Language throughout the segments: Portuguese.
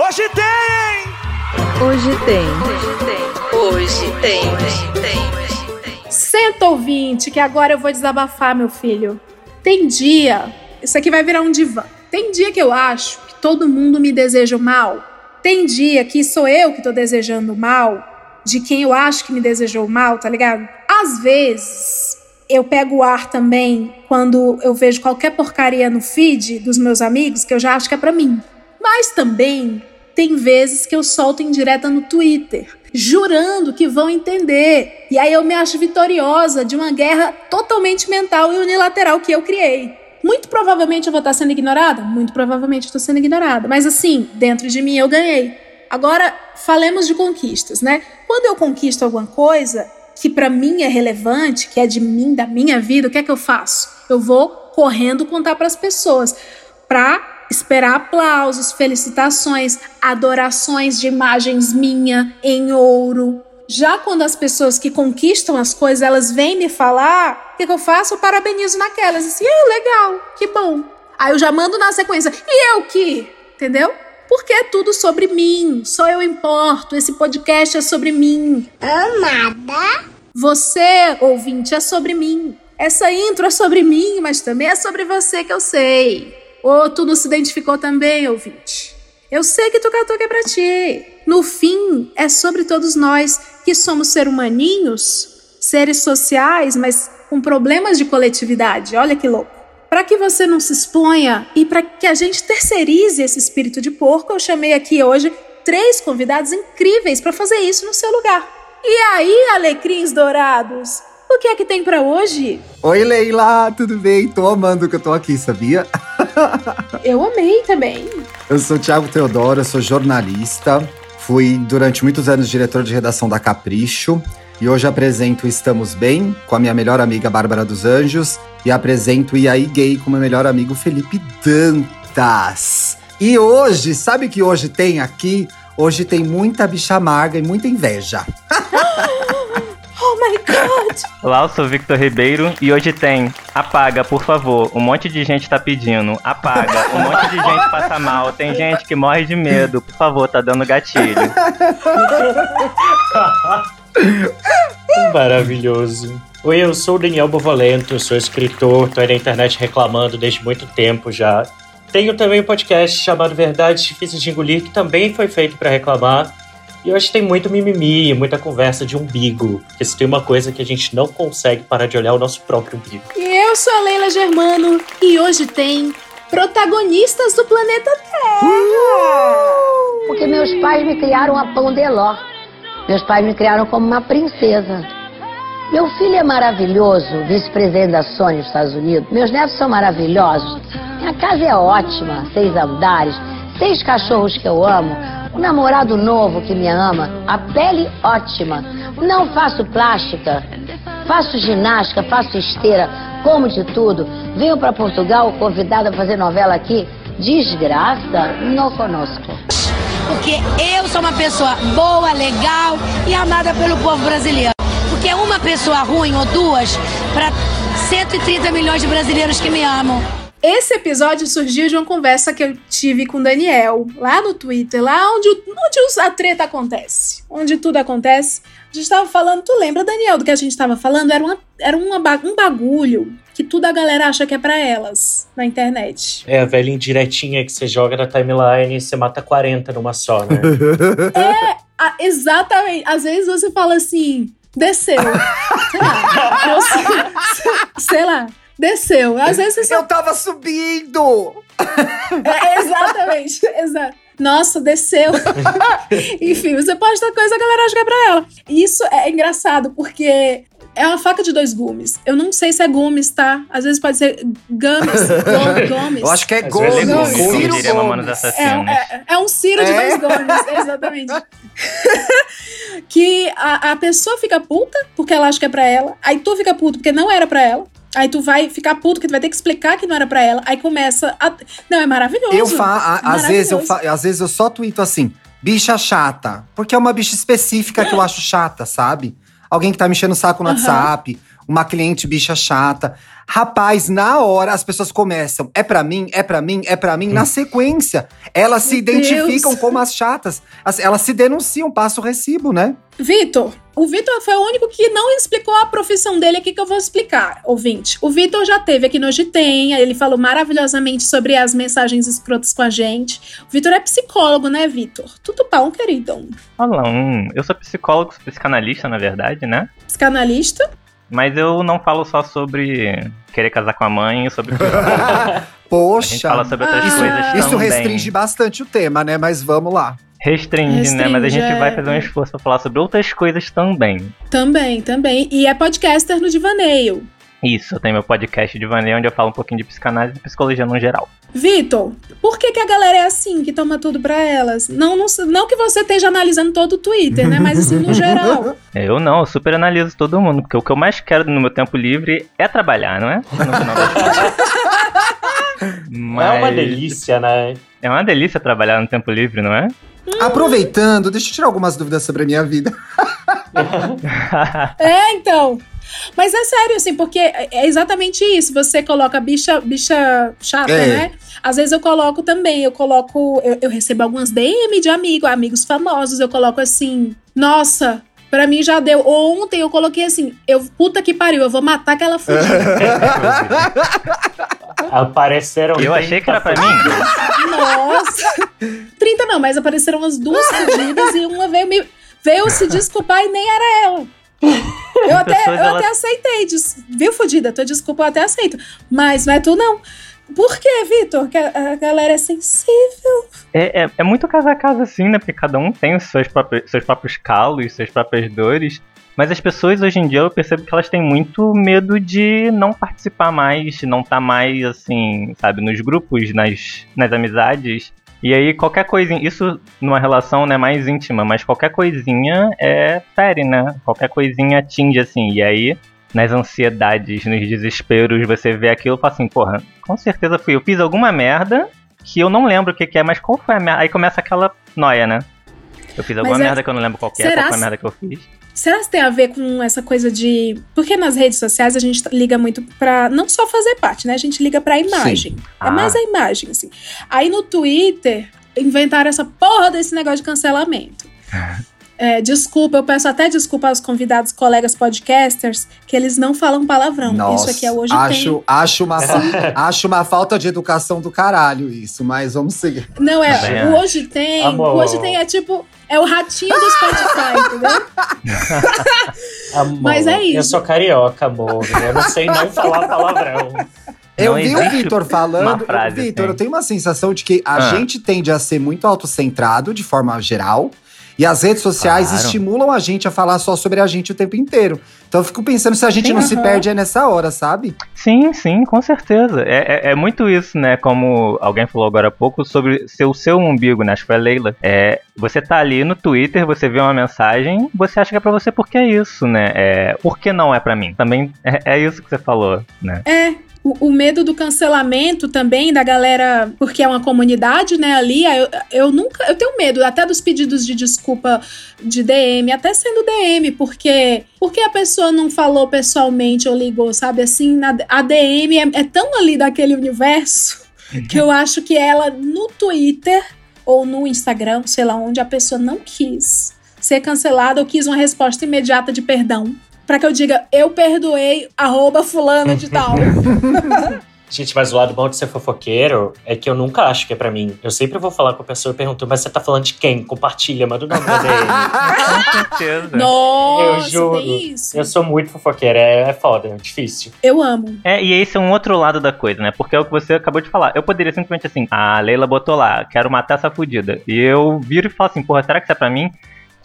Hoje tem! Hoje tem. Hoje tem. Hoje tem. Hoje tem. Senta ouvinte, que agora eu vou desabafar, meu filho. Tem dia, isso aqui vai virar um divã. Tem dia que eu acho que todo mundo me deseja o mal. Tem dia que sou eu que tô desejando o mal de quem eu acho que me desejou o mal, tá ligado? Às vezes eu pego o ar também quando eu vejo qualquer porcaria no feed dos meus amigos que eu já acho que é para mim. Mas também tem vezes que eu solto indireta no Twitter, jurando que vão entender. E aí eu me acho vitoriosa de uma guerra totalmente mental e unilateral que eu criei. Muito provavelmente eu vou estar sendo ignorada? Muito provavelmente estou sendo ignorada. Mas assim, dentro de mim eu ganhei. Agora, falemos de conquistas, né? Quando eu conquisto alguma coisa que para mim é relevante, que é de mim, da minha vida, o que é que eu faço? Eu vou correndo contar para as pessoas, para esperar aplausos, felicitações, adorações de imagens minha em ouro. Já quando as pessoas que conquistam as coisas, elas vêm me falar, o que, que, eu faço? Eu parabenizo naquelas. Assim, ah, legal, que bom. Aí eu já mando na sequência, e eu que? Entendeu? Porque é tudo sobre mim, só eu importo, esse podcast é sobre mim. Amada? Você, ouvinte, é sobre mim. Essa intro é sobre mim, mas também é sobre você que eu sei. Ou tu não se identificou também, ouvinte? Eu sei que tu catou que é pra ti. No fim, é sobre todos nós que somos ser humaninhos, seres sociais, mas com problemas de coletividade. Olha que louco. Para que você não se exponha e para que a gente terceirize esse espírito de porco, eu chamei aqui hoje três convidados incríveis para fazer isso no seu lugar. E aí, alecrins dourados, o que é que tem para hoje? Oi, Leila, tudo bem? Tô amando que eu tô aqui, sabia? eu amei também. Eu sou Thiago Teodoro, eu sou jornalista. Fui durante muitos anos diretor de redação da Capricho. E hoje apresento Estamos Bem com a minha melhor amiga Bárbara dos Anjos. E apresento E aí Gay com meu melhor amigo Felipe Dantas. E hoje, sabe que hoje tem aqui? Hoje tem muita bicha amarga e muita inveja. Oh my god! Olá, eu sou Victor Ribeiro e hoje tem Apaga, por favor. Um monte de gente tá pedindo. Apaga. Um monte de gente passa mal. Tem gente que morre de medo. Por favor, tá dando gatilho. Maravilhoso. Oi, eu sou o Daniel Bovolento, sou escritor, tô aí na internet reclamando desde muito tempo já. Tenho também um podcast chamado Verdades Difíceis de Engolir, que também foi feito para reclamar. E hoje tem muito mimimi, muita conversa de umbigo. Porque se tem uma coisa que a gente não consegue parar de olhar é o nosso próprio umbigo. E eu sou a Leila Germano e hoje tem protagonistas do planeta Terra. Uh! Porque meus pais me criaram a pão de ló. Meus pais me criaram como uma princesa. Meu filho é maravilhoso, vice-presidente da Sony nos Estados Unidos. Meus netos são maravilhosos. Minha casa é ótima, seis andares, seis cachorros que eu amo um namorado novo que me ama, a pele ótima. Não faço plástica, faço ginástica, faço esteira, como de tudo. Venho para Portugal convidada a fazer novela aqui. Desgraça, não conosco. Porque eu sou uma pessoa boa, legal e amada pelo povo brasileiro. Porque uma pessoa ruim ou duas para 130 milhões de brasileiros que me amam. Esse episódio surgiu de uma conversa que eu tive com o Daniel, lá no Twitter, lá onde, onde a treta acontece, onde tudo acontece. A gente tava falando, tu lembra, Daniel, do que a gente tava falando? Era, uma, era uma, um bagulho que tudo a galera acha que é para elas na internet. É a velha indiretinha que você joga na timeline e você mata 40 numa só, né? é, a, exatamente. Às vezes você fala assim, desceu. sei lá. Sei lá desceu. Às vezes você... Eu tava subindo! É, exatamente, exato. Nossa, desceu. Enfim, você pode dar coisa, a galera acha que é pra ela. Isso é engraçado, porque é uma faca de dois gumes. Eu não sei se é gumes, tá? Às vezes pode ser gumes. Gomes. Eu acho que é gomes. É gumes, Ciro diria Gomes. É, é, é, um Ciro é? de dois gomes, exatamente. que a, a pessoa fica puta porque ela acha que é pra ela. Aí tu fica puto porque não era pra ela. Aí tu vai ficar puto, que tu vai ter que explicar que não era para ela. Aí começa a. Não, é maravilhoso. Eu fa é às vezes eu fa às vezes eu só tuito assim, bicha chata. Porque é uma bicha específica que eu acho chata, sabe? Alguém que tá mexendo o saco no uhum. WhatsApp. uma cliente bicha chata. Rapaz, na hora as pessoas começam, é pra mim, é pra mim, é pra mim. Na sequência, elas se Meu identificam Deus. como as chatas. As- Elas se denunciam, passa o recibo, né? Vitor, o Vitor foi o único que não explicou a profissão dele aqui que eu vou explicar, ouvinte. O Vitor já teve aqui no Tem, ele falou maravilhosamente sobre as mensagens escrotas com a gente. O Vitor é psicólogo, né, Vitor? Tudo pão, querido. Olá, hum, eu sou psicólogo, sou psicanalista, na verdade, né? Psicanalista. Mas eu não falo só sobre querer casar com a mãe, sobre a gente Poxa, fala sobre outras Ah, coisas isso também. restringe bastante o tema, né? Mas vamos lá. Restringe, né? Mas a gente Restringe, vai é. fazer um esforço pra falar sobre outras coisas também. Também, também. E é podcaster no Divaneio. Isso, eu tenho meu podcast de Vaneio, onde eu falo um pouquinho de psicanálise e psicologia no geral. Vitor, por que, que a galera é assim, que toma tudo pra elas? Não, não, não que você esteja analisando todo o Twitter, né? Mas assim, no geral. Eu não, eu super analiso todo mundo, porque o que eu mais quero no meu tempo livre é trabalhar, não é? Mas É uma delícia, né? É uma delícia trabalhar no tempo livre, não é? Aproveitando, deixa eu tirar algumas dúvidas sobre a minha vida. É, então. Mas é sério, assim, porque é exatamente isso. Você coloca bicha, bicha chata, É. né? Às vezes eu coloco também, eu coloco. Eu, eu recebo algumas DM de amigo, amigos famosos, eu coloco assim, nossa. Pra mim já deu. Ontem eu coloquei assim, eu puta que pariu, eu vou matar aquela fudida. Apareceram. eu achei que era pra mim. Nossa! 30 não, mas apareceram umas duas fudidas e uma veio me. Veio se desculpar e nem era ela. Eu até, eu elas- até aceitei. Viu, fudida? Tua desculpa eu até aceito. Mas não é tu, não. Por que, Vitor? Que a, a galera é sensível. É, é, é muito casa a casa assim, né? Porque cada um tem os seus próprios, seus próprios calos, suas próprias dores. Mas as pessoas hoje em dia eu percebo que elas têm muito medo de não participar mais, não estar mais, assim, sabe, nos grupos, nas, nas amizades. E aí qualquer coisinha, isso numa relação né, mais íntima, mas qualquer coisinha é fere, né? Qualquer coisinha atinge, assim. E aí, nas ansiedades, nos desesperos, você vê aquilo e fala assim, porra, com certeza fui eu. Fiz alguma merda que eu não lembro o que, que é, mas qual foi a merda? Aí começa aquela noia, né? Eu fiz alguma Mas é- merda que eu não lembro qual que é, Será qual foi a merda que eu fiz. Será que tem a ver com essa coisa de. Porque nas redes sociais a gente liga muito pra não só fazer parte, né? A gente liga pra imagem. É Ah. mais a imagem, assim. Aí no Twitter inventaram essa porra desse negócio de cancelamento. É, desculpa, eu peço até desculpa aos convidados, colegas podcasters, que eles não falam palavrão. Nossa, Isso aqui é hoje acho, tem. acho, uma, acho uma falta de educação do caralho isso, mas vamos seguir. Não, é. O acho. hoje tem. Amor. O hoje tem é tipo. É o ratinho do Spotify, entendeu? Amor, Mas é isso. Eu sou carioca, amor. Eu não sei não falar palavrão. Eu Não vi o Vitor falando. Vitor, assim. eu tenho uma sensação de que a Ah. gente tende a ser muito autocentrado de forma geral. E as redes sociais Claro. estimulam a gente a falar só sobre a gente o tempo inteiro. Então eu fico pensando se a gente Sim, não se aham. perde é nessa hora, sabe? Sim, sim, com certeza. É, é, é muito isso, né? Como alguém falou agora há pouco sobre ser o seu umbigo, né? Acho que foi a Leila. É, você tá ali no Twitter, você vê uma mensagem, você acha que é pra você porque é isso, né? É, por que não é pra mim? Também é, é isso que você falou, né? É. O, o medo do cancelamento também da galera, porque é uma comunidade, né, ali, eu, eu nunca, eu tenho medo até dos pedidos de desculpa de DM, até sendo DM, porque porque a pessoa não falou pessoalmente ou ligou, sabe, assim, na, a DM é, é tão ali daquele universo que eu acho que ela no Twitter ou no Instagram, sei lá onde, a pessoa não quis ser cancelada ou quis uma resposta imediata de perdão. Pra que eu diga, eu perdoei, arroba fulana de tal. Gente, mas o lado bom de ser fofoqueiro é que eu nunca acho que é pra mim. Eu sempre vou falar com a pessoa e pergunto, mas você tá falando de quem? Compartilha, manda o nome dele. Com certeza. Nossa, Eu juro. eu sou muito fofoqueira, é, é foda, é difícil. Eu amo. É, e esse é um outro lado da coisa, né? Porque é o que você acabou de falar. Eu poderia simplesmente assim, a Leila botou lá, quero matar essa fudida. E eu viro e falo assim, porra, será que isso é pra mim?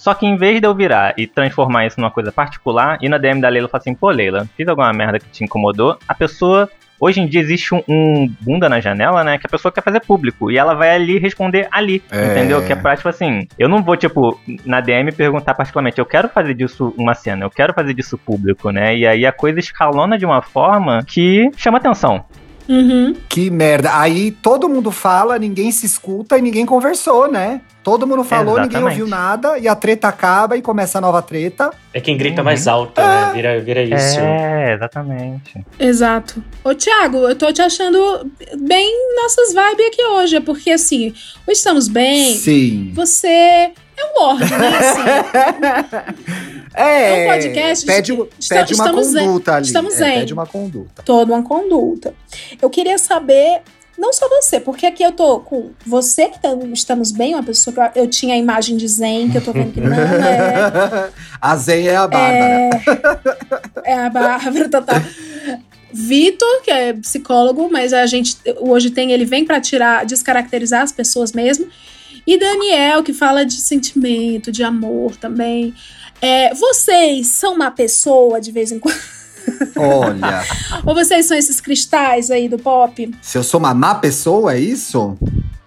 Só que em vez de eu virar e transformar isso numa coisa particular, e na DM da Leila eu falo assim, pô, Leila, fiz alguma merda que te incomodou, a pessoa. Hoje em dia existe um, um bunda na janela, né? Que a pessoa quer fazer público. E ela vai ali responder ali. É. Entendeu? Que é pra, tipo assim, eu não vou, tipo, na DM perguntar particularmente, eu quero fazer disso uma cena, eu quero fazer disso público, né? E aí a coisa escalona de uma forma que chama atenção. Uhum. Que merda. Aí todo mundo fala, ninguém se escuta e ninguém conversou, né? Todo mundo falou, ninguém Exatamente. ouviu nada, e a treta acaba e começa a nova treta. É quem grita Uhum. mais alto, né? Vira, vira isso. É, exatamente. Exato. Ô, Thiago, eu tô te achando bem nossas vibes aqui hoje. É porque, assim, o Estamos Bem, Sim. você é um lorde, né? Assim, É, É um podcast de- Pede, Esta- pede uma conduta ali. Estamos é, zen. pede uma conduta. toda uma conduta. Eu queria saber, não só você, porque aqui eu tô com você que tá- estamos bem, uma pessoa que eu, eu tinha a imagem de Zen, que eu tô vendo que não é. a Zen é a Bárbara. É a Bárbara total. Vitor, que é psicólogo, mas a gente hoje tem, ele vem pra tirar, descaracterizar as pessoas mesmo. E Daniel, que fala de sentimento, de amor também. É, vocês são uma pessoa de vez em quando? Olha, Ou vocês são esses cristais aí do pop? se eu sou uma má pessoa, é isso?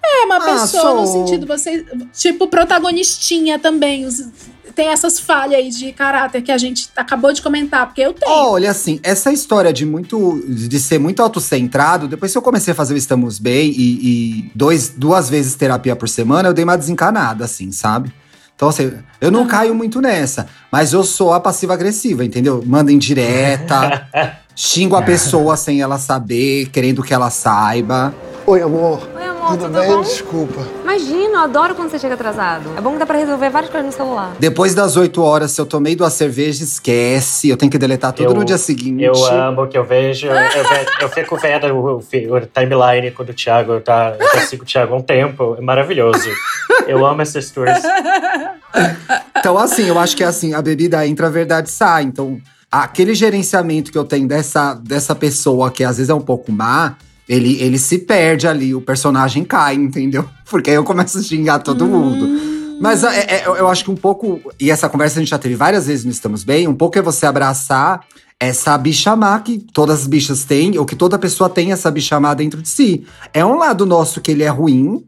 É uma Ah, pessoa no sou. sentido, você, tipo, protagonistinha também. os- tem essas falhas aí de caráter que a gente acabou de comentar, porque eu tenho. Olha, assim, essa história de muito de ser muito autocentrado, depois que eu comecei a fazer o Estamos Bem e, e dois, duas vezes terapia por semana, eu dei uma desencanada, assim, sabe? Então, assim, eu não caio muito nessa, mas eu sou a passiva-agressiva, entendeu? Manda indireta, xingo a pessoa sem ela saber, querendo que ela saiba. Oi, amor. Oi, amor, Tudo, tudo bem? bom? Desculpa. Imagina, eu adoro quando você chega atrasado. É bom que dá pra resolver várias coisas no celular. Depois das 8 horas, se eu tomei duas cervejas, esquece. Eu tenho que deletar tudo Eu- no dia seguinte. Eu amo que eu vejo. Eu, ve- eu fico vendo o, o timeline quando o Thiago tá. Eu já sigo o Thiago há um tempo. É maravilhoso. Eu amo essas tours. Então, assim, eu acho que assim, a bebida entra, a verdade sai. Então, aquele gerenciamento que eu tenho dessa, dessa pessoa que às vezes é um pouco má, ele, ele se perde ali, o personagem cai, entendeu? Porque aí eu começo a xingar todo mundo. Mas é, é, eu acho que um pouco, e essa conversa a gente já teve várias vezes no Estamos Bem, um pouco é você abraçar essa bicha má que todas as bichas têm, ou que toda pessoa tem essa bicha má dentro de si. É um lado nosso que ele é ruim,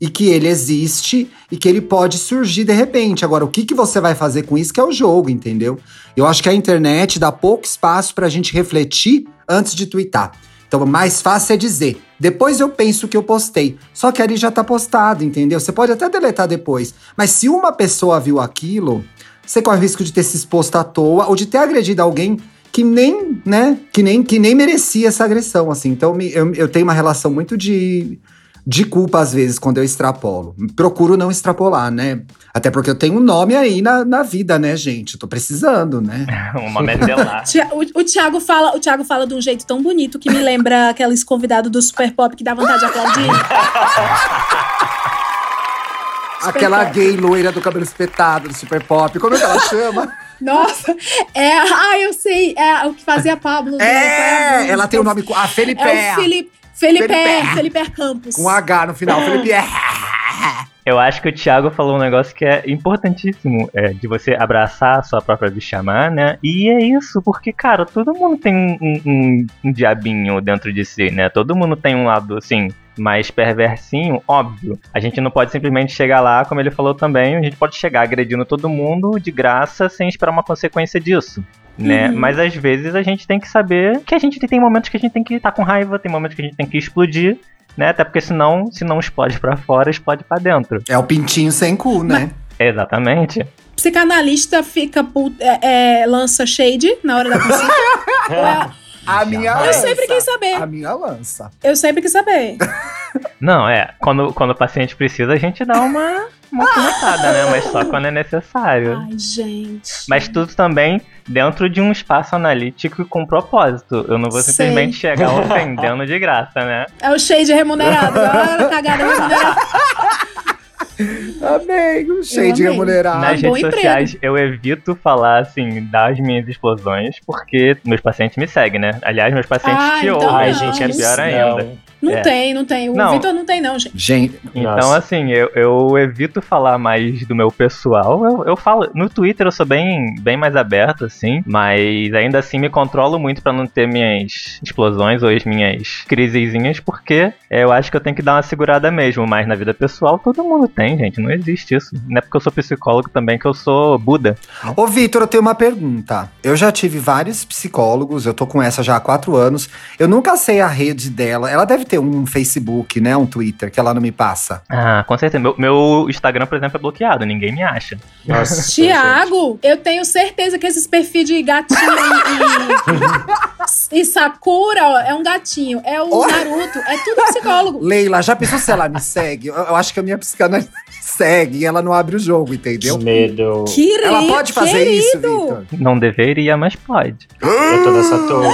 e que ele existe e que ele pode surgir de repente. Agora, o que, que você vai fazer com isso que é o jogo, entendeu? Eu acho que a internet dá pouco espaço pra gente refletir antes de twittar. Então, o mais fácil é dizer. Depois eu penso que eu postei. Só que ali já tá postado, entendeu? Você pode até deletar depois. Mas se uma pessoa viu aquilo, você corre o risco de ter se exposto à toa ou de ter agredido alguém que nem, né, que nem, que nem merecia essa agressão, assim. Então, eu, eu tenho uma relação muito de de culpa, às vezes, quando eu extrapolo. Procuro não extrapolar, né? Até porque eu tenho um nome aí na, na vida, né, gente? Eu tô precisando, né? Uma medelar. O, o Thiago fala, o Thiago fala de um jeito tão bonito que me lembra aqueles convidados do Super Pop que dá vontade de aplaudir. Aquela Pop. gay loira do cabelo espetado, do super pop. Como é que ela chama? Nossa, é. Ah, eu sei. É o que fazia a Pablo. né? Qual a é, música? ela tem o nome. A Felipe. É o Felipe. Felipe, Felipe. Felipe Campos. Com H no final. Felipe. é. Eu acho que o Thiago falou um negócio que é importantíssimo, é, de você abraçar a sua própria bichamar, né? E é isso, porque, cara, todo mundo tem um, um- um- um diabinho dentro de si, né? Todo mundo tem um lado, assim, mais perversinho, óbvio. A gente não pode simplesmente chegar lá, como ele falou também, a gente pode chegar agredindo todo mundo de graça sem esperar uma consequência disso. Né? Uhum. Mas às vezes a gente tem que saber que a gente tem momentos que a gente tem que estar com raiva, tem momentos que a gente tem que explodir, né? Até porque senão, se não explode pra fora, explode pra dentro. É o pintinho sem cu, né? Exatamente. Psicanalista fica é, é, lança shade na hora da consulta. A minha eu lança. sempre quis saber. A minha lança. Eu sempre quis saber. Não, é. Quando, quando o paciente precisa, a gente dá uma, uma cornetada, né? Mas só quando é necessário. Ai, gente. Mas tudo também dentro de um espaço analítico e com propósito. Eu não vou Sei. simplesmente chegar ofendendo de graça, né? É o shade remunerado. Olha a cagada remunerada. Amei, cheio de remunerado. Nas bom redes emprego. sociais, eu evito falar, assim, das minhas explosões, porque meus pacientes me seguem, né? Aliás, meus pacientes Ah, te então ouvem, Ai, não, gente, que é pior ainda. Não É. tem, não tem. O Não. Vitor não tem, não, gente. Gente, Então, Nossa. assim, eu, eu evito falar mais do meu pessoal. Eu, eu falo. No Twitter eu sou bem, bem mais aberto, assim. Mas ainda assim me controlo muito pra não ter minhas explosões ou as minhas crisezinhas, porque é, eu acho que eu tenho que dar uma segurada mesmo. Mas na vida pessoal todo mundo tem, gente. Não existe isso. Não é porque eu sou psicólogo também que eu sou Buda. Ô, Vitor, eu tenho uma pergunta. Eu já tive vários psicólogos, eu tô com essa já há quatro anos. Eu nunca sei a rede dela. Ela deve ter um Facebook, né? Um Twitter, que ela não me passa. Ah, com certeza. Meu, meu Instagram, por exemplo, é bloqueado, ninguém me acha. Nossa, Tiago, eu tenho certeza que esses perfis de gatinho e, e, e Sakura ó, é um gatinho. É o. Naruto. É tudo psicólogo. Leila, já pensou se ela me segue? Eu, eu acho que a minha psicanalista me segue e ela não abre o jogo, entendeu? Que medo. Querido, Ela pode fazer isso, querido. Vitor? Não deveria, mas pode. Eu tô nessa toa.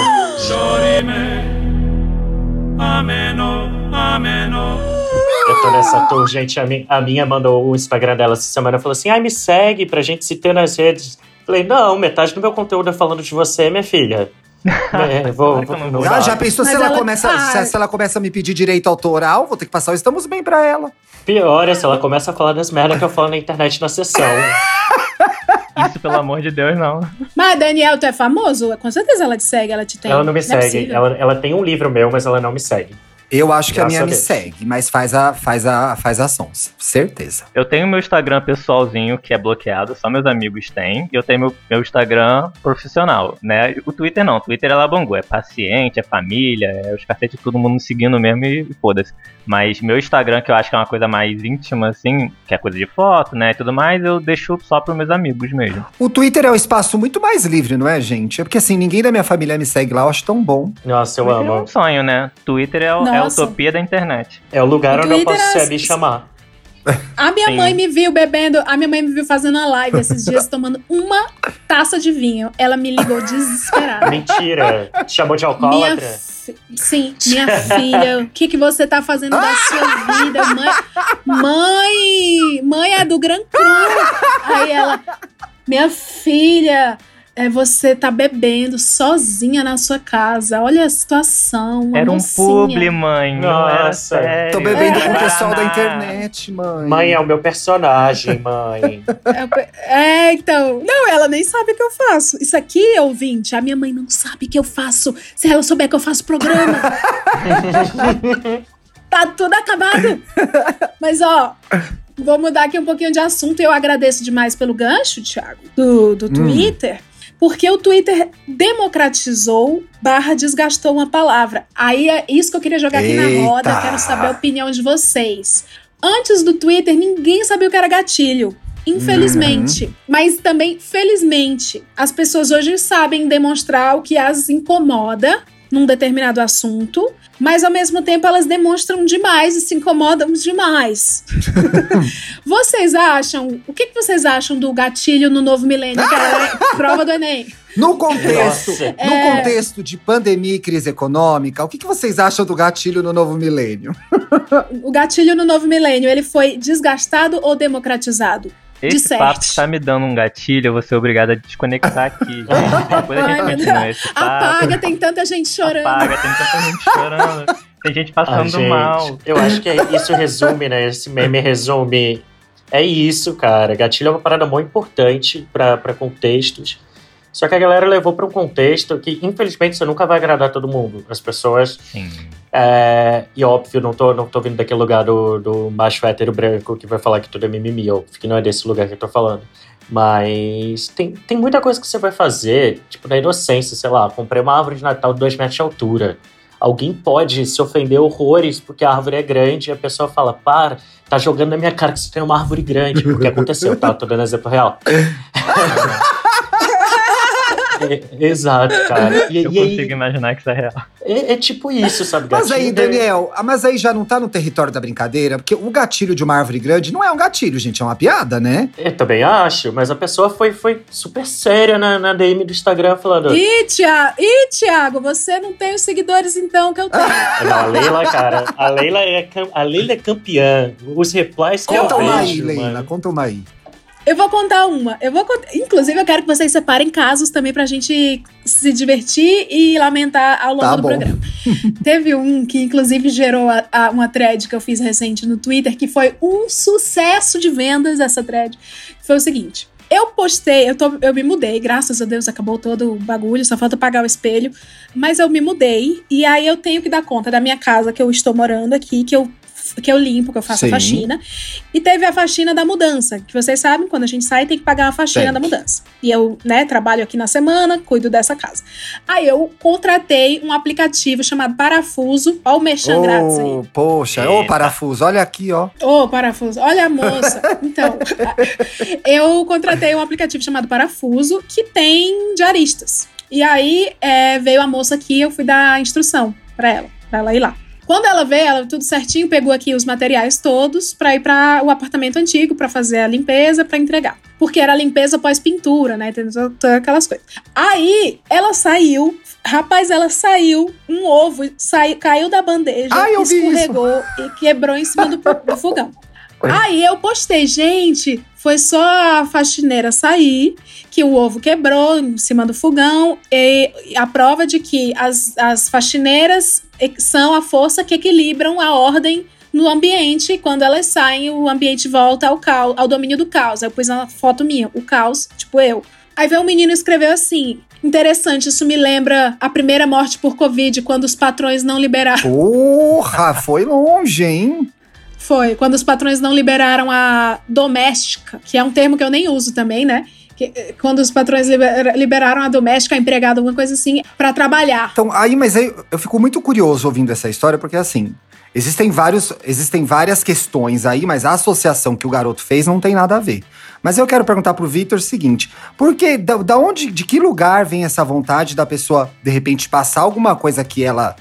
Eu tô nessa tour, gente. A, mi- a minha mandou o Instagram dela essa semana e falou assim: ai, me segue pra gente se ter nas redes. Falei, não, metade do meu conteúdo é falando de você, minha filha. É, vou, Claro não vou-. Ah, dá. já pensou se ela, ela- começa, Ah. se, se ela começa a me pedir direito autoral? Vou ter que passar o Estamos Bem pra ela. Pior é se ela começa a falar das merdas que eu falo na internet na sessão. Isso, pelo amor de Deus, não. Mas, Daniel, tu é famoso? Com certeza ela te segue, ela te tem. ela não me é segue. possível. ela, ela tem um livro meu, mas ela não me segue. Eu acho que a Graças minha a me segue, mas faz a, faz a, faz a. Certeza. Eu tenho meu Instagram pessoalzinho que é bloqueado, só meus amigos têm. E eu tenho meu, meu Instagram profissional, né? O Twitter não, o Twitter é labangu, é paciente, é família, é os cacetes todo mundo me seguindo mesmo e, e foda-se. Mas meu Instagram, que eu acho que é uma coisa mais íntima, assim, que é coisa de foto, né, e tudo mais, eu deixo só pros meus amigos mesmo. O Twitter é um espaço muito mais livre, não é, gente? É porque assim, ninguém da minha família me segue lá, eu acho tão bom. Nossa, eu Twitter é amo. um sonho, né? Twitter é, o- é a utopia da internet. É o lugar O onde eu Twitter posso é me chamar. A minha Sim. mãe me viu bebendo, a minha mãe me viu fazendo uma live esses dias tomando uma taça de vinho. Ela me ligou desesperada. Mentira. Te chamou de Minha alcoólatra? fi- Sim, minha filha, o que, que você tá fazendo da sua vida? Mãe, mãe, mãe é do Gran Cru. Aí ela, minha filha, é, você tá bebendo sozinha na sua casa. Olha a situação. Era um mocinha. publi, mãe. Nossa. Tô bebendo Não com o era pessoal da internet, mãe. Mãe é o meu personagem, mãe. É, então. Não, ela nem sabe o que eu faço. Isso aqui, ouvinte, a minha mãe não sabe o que eu faço. Se ela souber que eu faço programa. tá tudo acabado. Mas, ó, vou mudar aqui um pouquinho de assunto. Eu agradeço demais pelo gancho, Thiago, do, do Twitter. Porque o Twitter democratizou barra desgastou uma palavra. Aí é isso que eu queria jogar aqui na roda. Quero saber a opinião de vocês. Antes do Twitter, ninguém sabia o que era gatilho. Infelizmente. Mas também, felizmente, as pessoas hoje sabem demonstrar o que as incomoda num determinado assunto, mas ao mesmo tempo elas demonstram demais e se incomodam demais. vocês acham. O que, que vocês acham do gatilho no novo milênio? Que é a prova do Enem. No contexto, Nossa. no É. contexto de pandemia e crise econômica, o que, que vocês acham do gatilho no novo milênio? O gatilho no novo milênio, ele foi desgastado ou democratizado? Esse Disserte. papo tá me dando um gatilho, eu vou ser obrigada a desconectar aqui, gente. Depois a gente continua esse papo. Apaga, tem tanta gente chorando. Apaga, tem tanta gente chorando. Tem gente passando gente, mal. Eu acho que é- isso resume, né? Esse meme resume. É isso, cara. Gatilho é uma parada muito importante pra contextos. Só que a galera levou pra um contexto que, infelizmente, você nunca vai agradar todo mundo. As pessoas. Sim. É, e óbvio, não tô, não tô vindo daquele lugar do, do macho hétero branco que vai falar que tudo é mimimi, óbvio que não é desse lugar que eu tô falando. Mas tem, tem muita coisa que você vai fazer, tipo, na inocência, sei lá, comprei uma árvore de Natal de 2 metros de altura. Alguém pode se ofender horrores porque a árvore é grande e a pessoa fala, para, tá jogando na minha cara que você tem uma árvore grande. O que aconteceu, tá? Tô dando exemplo real. É, exato, cara. E, Eu e aí, consigo imaginar que isso é real. é, é tipo isso, sabe? Mas aí, Gatilho é- Daniel, ah, mas aí já não tá no território da brincadeira? Porque o gatilho de uma árvore grande não é um gatilho, gente, é uma piada, né? Eu também acho, mas a pessoa foi, foi super séria na, na DM do Instagram falando. Ih, Thiago, Ih, Thiago, você não tem os seguidores então que eu tenho. Não, a Leila, cara, a Leila é, cam- a Leila é campeã. Os replies que Conta eu uma aí, vejo, Leila, mano. conta uma aí. Eu vou contar uma. Eu vou cont- Inclusive, eu quero que vocês separem casos também pra gente se divertir e lamentar ao longo Tá do bom. programa. Teve um que, inclusive, gerou a- a- uma thread que eu fiz recente no Twitter, que foi um sucesso de vendas essa thread. Foi o seguinte. Eu postei, eu, tô- eu me mudei, graças a Deus acabou todo o bagulho, só falta pagar o espelho. Mas eu me mudei, e aí eu tenho que dar conta da minha casa que eu estou morando aqui, que eu que eu limpo, que eu faço Sim. a faxina. E teve a faxina da mudança, que vocês sabem, quando a gente sai, tem que pagar a faxina Tem. da mudança. E eu, né, trabalho aqui na semana, cuido dessa casa. Aí eu contratei um aplicativo chamado Parafuso. Ó o Mexan grátis aí. Poxa, ô Eita. parafuso, olha aqui, ó. Ô, Parafuso, olha a moça. Então, eu contratei um aplicativo chamado Parafuso, que tem diaristas. E aí é, veio a moça aqui, eu fui dar a instrução pra ela, pra ela ir lá. Quando ela veio, ela tudo certinho, pegou aqui os materiais todos pra ir para o apartamento antigo pra fazer a limpeza, pra entregar. Porque era limpeza pós-pintura, né? Tem todas aquelas coisas. Aí ela saiu, rapaz, ela saiu, um ovo saiu, caiu da bandeja, Ai, escorregou e quebrou em cima do, do fogão. Aí eu postei, gente, foi só a faxineira sair, que o ovo quebrou em cima do fogão, e a prova de que as, as faxineiras e- são a força que equilibram a ordem no ambiente. Quando elas saem, o ambiente volta ao, caos, ao domínio do caos. Aí eu pus uma foto minha, o caos, tipo eu. Aí veio um menino e escreveu assim: Interessante, isso me lembra a primeira morte por Covid, quando os patrões não liberaram. Porra, foi longe, hein? Foi, quando os patrões não liberaram a doméstica, que é um termo que eu nem uso também, né? Eh, quando os patrões libera- liberaram a doméstica, a empregada, alguma coisa assim, pra trabalhar. Então, aí, mas aí eu fico muito curioso ouvindo essa história, porque assim, existem vários, existem várias questões aí, mas a associação que o garoto fez não tem nada a ver. Mas eu quero perguntar pro Victor o seguinte: por que, da, da onde, de que lugar vem essa vontade da pessoa, de repente, passar alguma coisa que ela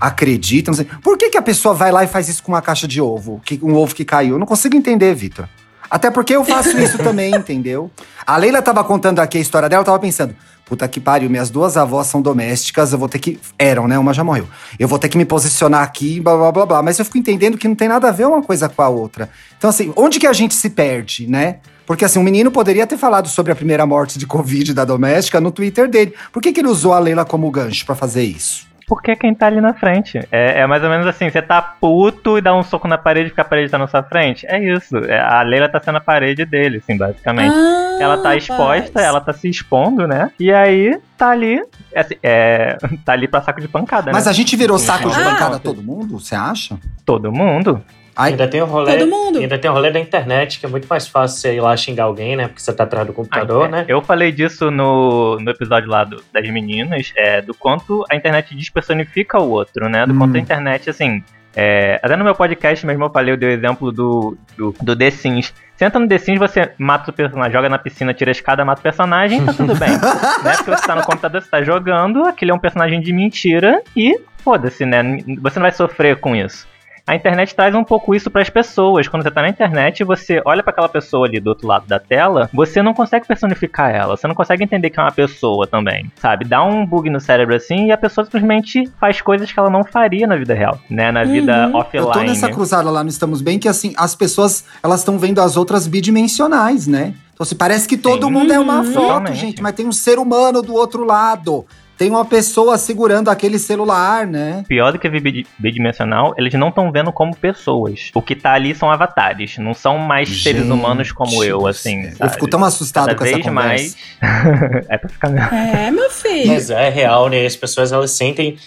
acredita? Não sei, por que, que a pessoa vai lá e faz isso com uma caixa de ovo? Que, um ovo que caiu? Eu não consigo entender, Victor. Até porque eu faço isso também, entendeu? A Leila tava contando aqui a história dela, eu tava pensando, puta que pariu, minhas duas avós são domésticas, eu vou ter que. Eram, né? Uma já morreu. Eu vou ter que me posicionar aqui, blá blá blá blá. Mas eu fico entendendo que não tem nada a ver uma coisa com a outra. Então, assim, onde que a gente se perde, né? Porque assim, um menino poderia ter falado sobre a primeira morte de Covid da doméstica no Twitter dele. Por que, que ele usou a Leila como gancho pra fazer isso? Porque quem tá ali na frente. É, é mais ou menos assim, você tá puto e dá um soco na parede porque a parede tá na sua frente. É isso. É, a Leila tá sendo a parede dele, assim, basicamente. Ah, ela tá exposta, rapaz. ela tá se expondo, né? E aí tá ali. é assim, é, tá ali pra saco de pancada, Mas né? a gente virou saco de Ah. pancada todo mundo? Você acha? Todo mundo. Ai, Ainda tem o rolê. Todo mundo. Ainda tem o rolê da internet, que é muito mais fácil você ir lá xingar alguém, né? Porque você tá atrás do computador, Ah, né? Eu falei disso no, no episódio lá do- das meninas, é, do quanto a internet despersonifica o outro, né? Do Hum. quanto a internet, assim. é, até no meu podcast mesmo eu falei, eu dei o exemplo do, do, do The Sims. Você entra no The Sims, você mata o personagem, joga na piscina, tira a escada, mata o personagem, tá tudo bem. né? Porque você tá no computador, você tá jogando, aquele é um personagem de mentira e foda-se, né? Você não vai sofrer com isso. A internet traz um pouco isso para as pessoas. Quando você tá na internet, você olha para aquela pessoa ali do outro lado da tela, você não consegue personificar ela, você não consegue entender que é uma pessoa também, sabe? Dá um bug no cérebro assim e a pessoa simplesmente faz coisas que ela não faria na vida real, né? Na vida Uhum. offline. Eu tô nessa cruzada lá no Estamos Bem que assim, as pessoas, elas estão vendo as outras bidimensionais, né? Então se parece que todo Sim. mundo é uma foto, Totalmente. gente, mas tem um ser humano do outro lado. Tem uma pessoa segurando aquele celular, né? Pior do que bid- bidimensional, eles não estão vendo como pessoas. O que tá ali são avatares, não são mais seres Gente humanos como eu, assim. céu. Eu sabe? fico tão assustado Cada com essa conversa. mais. é pra ficar mesmo. É, meu filho. Mas é real, né? As pessoas elas sentem.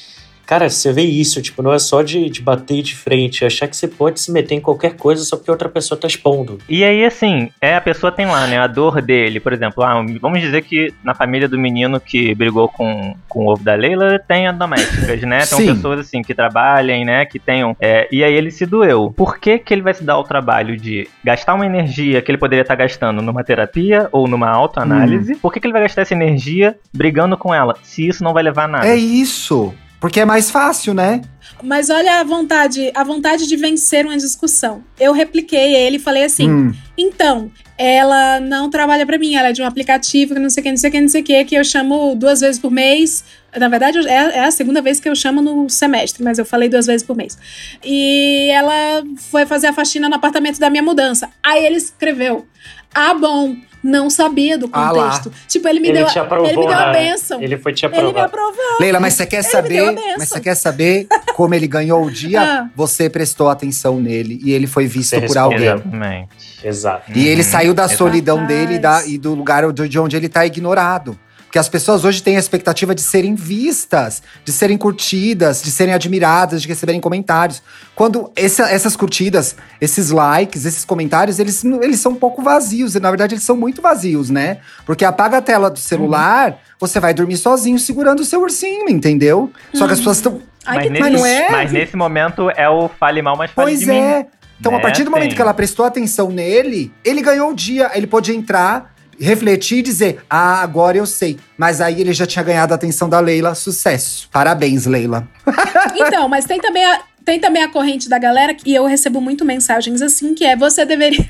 Cara, você vê isso, tipo, não é só de, de bater de frente, achar que você pode se meter em qualquer coisa só porque outra pessoa tá expondo. E aí, assim, é, a pessoa tem lá, né, a dor dele, por exemplo, ah, vamos dizer que na família do menino que brigou com, com o ovo da Leila, tenha domésticas, né? Tem Sim. pessoas, assim, que trabalhem, né, que tenham... é, e aí ele se doeu. Por que que ele vai se dar o trabalho de gastar uma energia que ele poderia estar gastando numa terapia ou numa autoanálise? Por que que ele vai gastar essa energia brigando com ela, se isso não vai levar a nada? É isso. Porque é mais fácil, né? Mas olha a vontade, a vontade de vencer uma discussão. Eu repliquei ele e falei assim: Hum. Então, ela não trabalha pra mim, ela é de um aplicativo que não sei o que, não sei o que, não sei o que, que eu chamo duas vezes por mês. Na verdade, é, é a segunda vez que eu chamo no semestre, mas eu falei duas vezes por mês. E ela foi fazer a faxina no apartamento da minha mudança. Aí ele escreveu: Ah, bom, não sabia do Ah contexto. tipo, ele me ele deu, te aprovou, ele me deu a né? benção. Ele foi te Ele me aprovar. aprovou. Leila, mas você quer Ele saber? Mas você quer saber como ele ganhou o dia? Ah. Você prestou atenção nele e ele foi visto Você por alguém. Exatamente. Exato. E ele Uhum. saiu da Exato. solidão dele e, da- e do lugar de de onde ele tá ignorado. Porque as pessoas hoje têm a expectativa de serem vistas, de serem curtidas, de serem admiradas, de receberem comentários. Quando essa- essas curtidas, esses likes, esses comentários, eles, eles são um pouco vazios. E na verdade, eles são muito vazios, né? Porque apaga a tela do celular, você vai dormir sozinho segurando o seu ursinho, entendeu? Só que as pessoas estão. Mas, que nesse, mas não é? mas nesse momento é o fale mal, mas fale Pois de mim. é. Então, a Né? partir do momento Tem. que ela prestou atenção nele, ele ganhou o dia. Ele pôde entrar, refletir e dizer: Ah, agora eu sei. Mas aí ele já tinha ganhado a atenção da Leila. Sucesso. Parabéns, Leila. Então, mas tem também a, tem também a corrente da galera, e eu recebo muito mensagens assim, que é você deveria.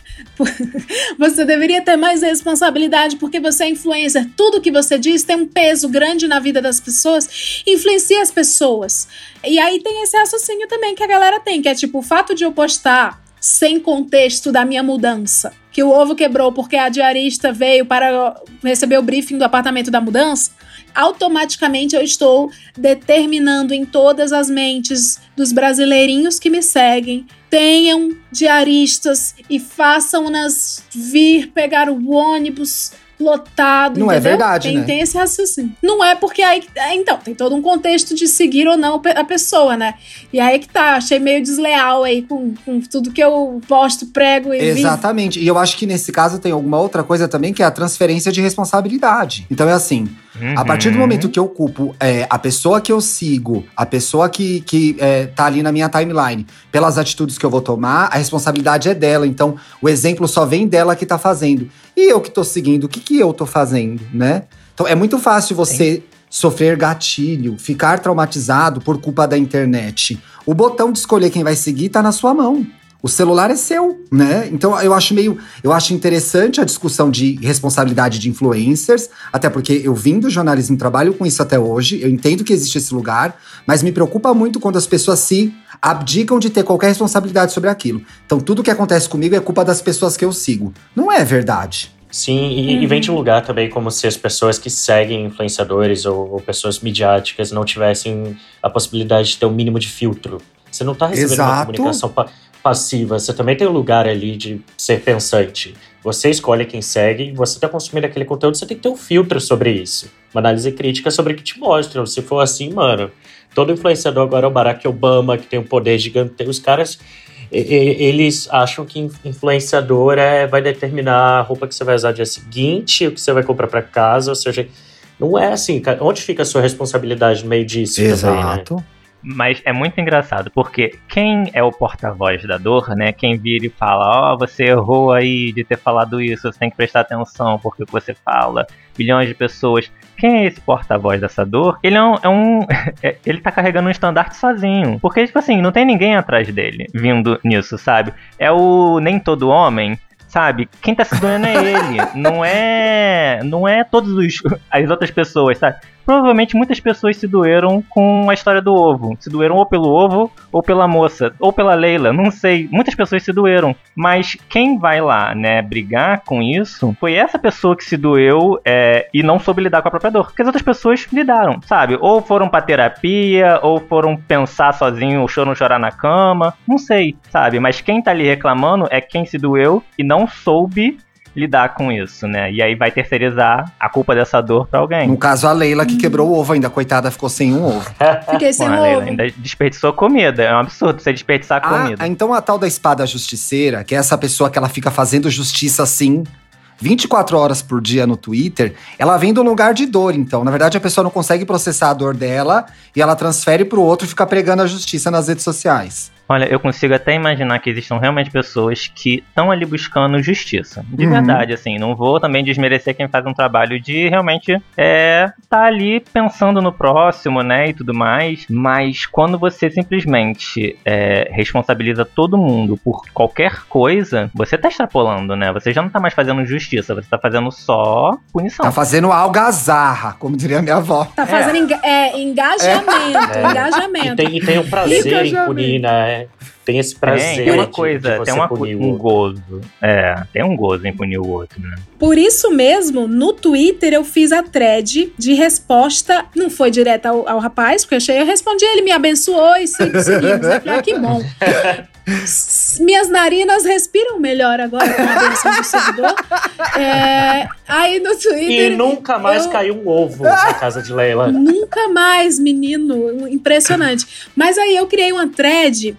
você deveria ter mais responsabilidade porque você é influencer. Tudo que você diz tem um peso grande na vida das pessoas, influencia as pessoas. E aí tem esse raciocínio também que a galera tem, que é tipo, o fato de eu postar sem contexto da minha mudança. Que o ovo quebrou porque a diarista veio para receber o briefing do apartamento da mudança. Automaticamente eu estou determinando em todas as mentes dos brasileirinhos que me seguem. Tenham diaristas e façam-nas vir pegar o ônibus lotado. Não é entendeu? verdade, tem, né? tem esse raciocínio. Não é porque aí. é, Então, tem todo um contexto de seguir ou não a pessoa, né? E aí que tá, achei meio desleal aí com, com tudo que eu posto, prego e vivo. Exatamente. E eu acho que nesse caso tem alguma outra coisa também, que é a transferência de responsabilidade. Então é assim: a partir do Uhum. momento que eu culpo é, a pessoa que eu sigo, a pessoa que, que é, tá ali na minha timeline, pelas atitudes que eu vou tomar, a responsabilidade é dela. Então, o exemplo só vem dela que tá fazendo. E eu que tô seguindo, o que, que eu tô fazendo, né? Então, é muito fácil você sofrer gatilho, ficar traumatizado por culpa da internet. O botão de escolher quem vai seguir tá na sua mão. O celular é seu, né? Então eu acho meio, eu acho interessante a discussão de responsabilidade de influencers, até porque eu vim do jornalismo, trabalho com isso até hoje, eu entendo que existe esse lugar, mas me preocupa muito quando as pessoas se abdicam de ter qualquer responsabilidade sobre aquilo. Então tudo que acontece comigo é culpa das pessoas que eu sigo. Não é verdade. Sim, e, e vem de um lugar também como se as pessoas que seguem influenciadores ou, ou pessoas midiáticas não tivessem a possibilidade de ter um mínimo de filtro. Você não tá recebendo uma Exato. comunicação pa- passiva, você também tem o lugar ali de ser pensante. Você escolhe quem segue, você tá consumindo aquele conteúdo, você tem que ter um filtro sobre isso. Uma análise crítica sobre o que te mostram. Se for assim, mano, todo influenciador agora é o Barack Obama, que tem um poder gigante. Os caras, eles acham que in- influenciador é, vai determinar a roupa que você vai usar dia seguinte, o que você vai comprar pra casa, ou seja, não é assim. Onde fica a sua responsabilidade no meio disso também, né? Mas é muito engraçado, porque quem é o porta-voz da dor, né? Quem vira e fala, ó, você errou aí de ter falado isso, você tem que prestar atenção porque você fala, bilhões de pessoas. Quem é esse porta-voz dessa dor? Ele é um. é um- é- ele tá carregando um estandarte sozinho. Porque, tipo assim, não tem ninguém atrás dele vindo nisso, sabe? É o nem todo homem. Sabe? Quem tá se doendo é ele. não é. Não é todos os, as outras pessoas, sabe? Provavelmente muitas pessoas se doeram com a história do ovo. Se doeram ou pelo ovo, ou pela moça, ou pela Leila, não sei. Muitas pessoas se doeram. Mas quem vai lá, né, brigar com isso, foi essa pessoa que se doeu é, e não soube lidar com a própria dor. Porque as outras pessoas lidaram, sabe? Ou foram pra terapia, ou foram pensar sozinho, ou choram chorar na cama. Não sei, sabe? Mas quem tá ali reclamando é quem se doeu e não soube lidar com isso, né? E aí vai terceirizar a culpa dessa dor pra alguém. No caso, a Leila que quebrou o ovo ainda, coitada, ficou sem um ovo. Fiquei sem Pô, um a Leila ovo. ainda desperdiçou comida. É um absurdo você desperdiçar Ah, comida. então a tal da espada justiceira, que é essa pessoa que ela fica fazendo justiça assim, 24 horas por dia no Twitter, ela vem do lugar de dor, então. Na verdade, a pessoa não consegue processar a dor dela e ela transfere pro outro e fica pregando a justiça nas redes sociais. Olha, eu consigo até imaginar que existam realmente pessoas que estão ali buscando justiça. De Uhum. verdade, assim. Não vou também desmerecer quem faz um trabalho de realmente é, tá ali pensando no próximo, né? E tudo mais. Mas quando você simplesmente é, responsabiliza todo mundo por qualquer coisa, você tá extrapolando, né? Você já não tá mais fazendo justiça, você tá fazendo só punição. Tá fazendo algazarra, como diria minha avó. Tá fazendo enga- é, engajamento, É. E engajamento. tem, e tem um prazer em punir, né? Tem esse prazer Tem, uma de- coisa, de você tem uma, um gozo. É, tem um gozo em punir o outro, né? Por isso mesmo, no Twitter eu fiz a thread de resposta. Não foi direta ao, ao rapaz, porque eu achei, eu respondi, ele me abençoou e se- seguimos. Eu falei, ah, que bom. minhas narinas respiram melhor agora com a bênção do seguidor. É, aí no Twitter. E nunca mais eu- caiu um ovo na casa de Leila. Nunca mais, menino. Impressionante. Mas aí eu criei uma thread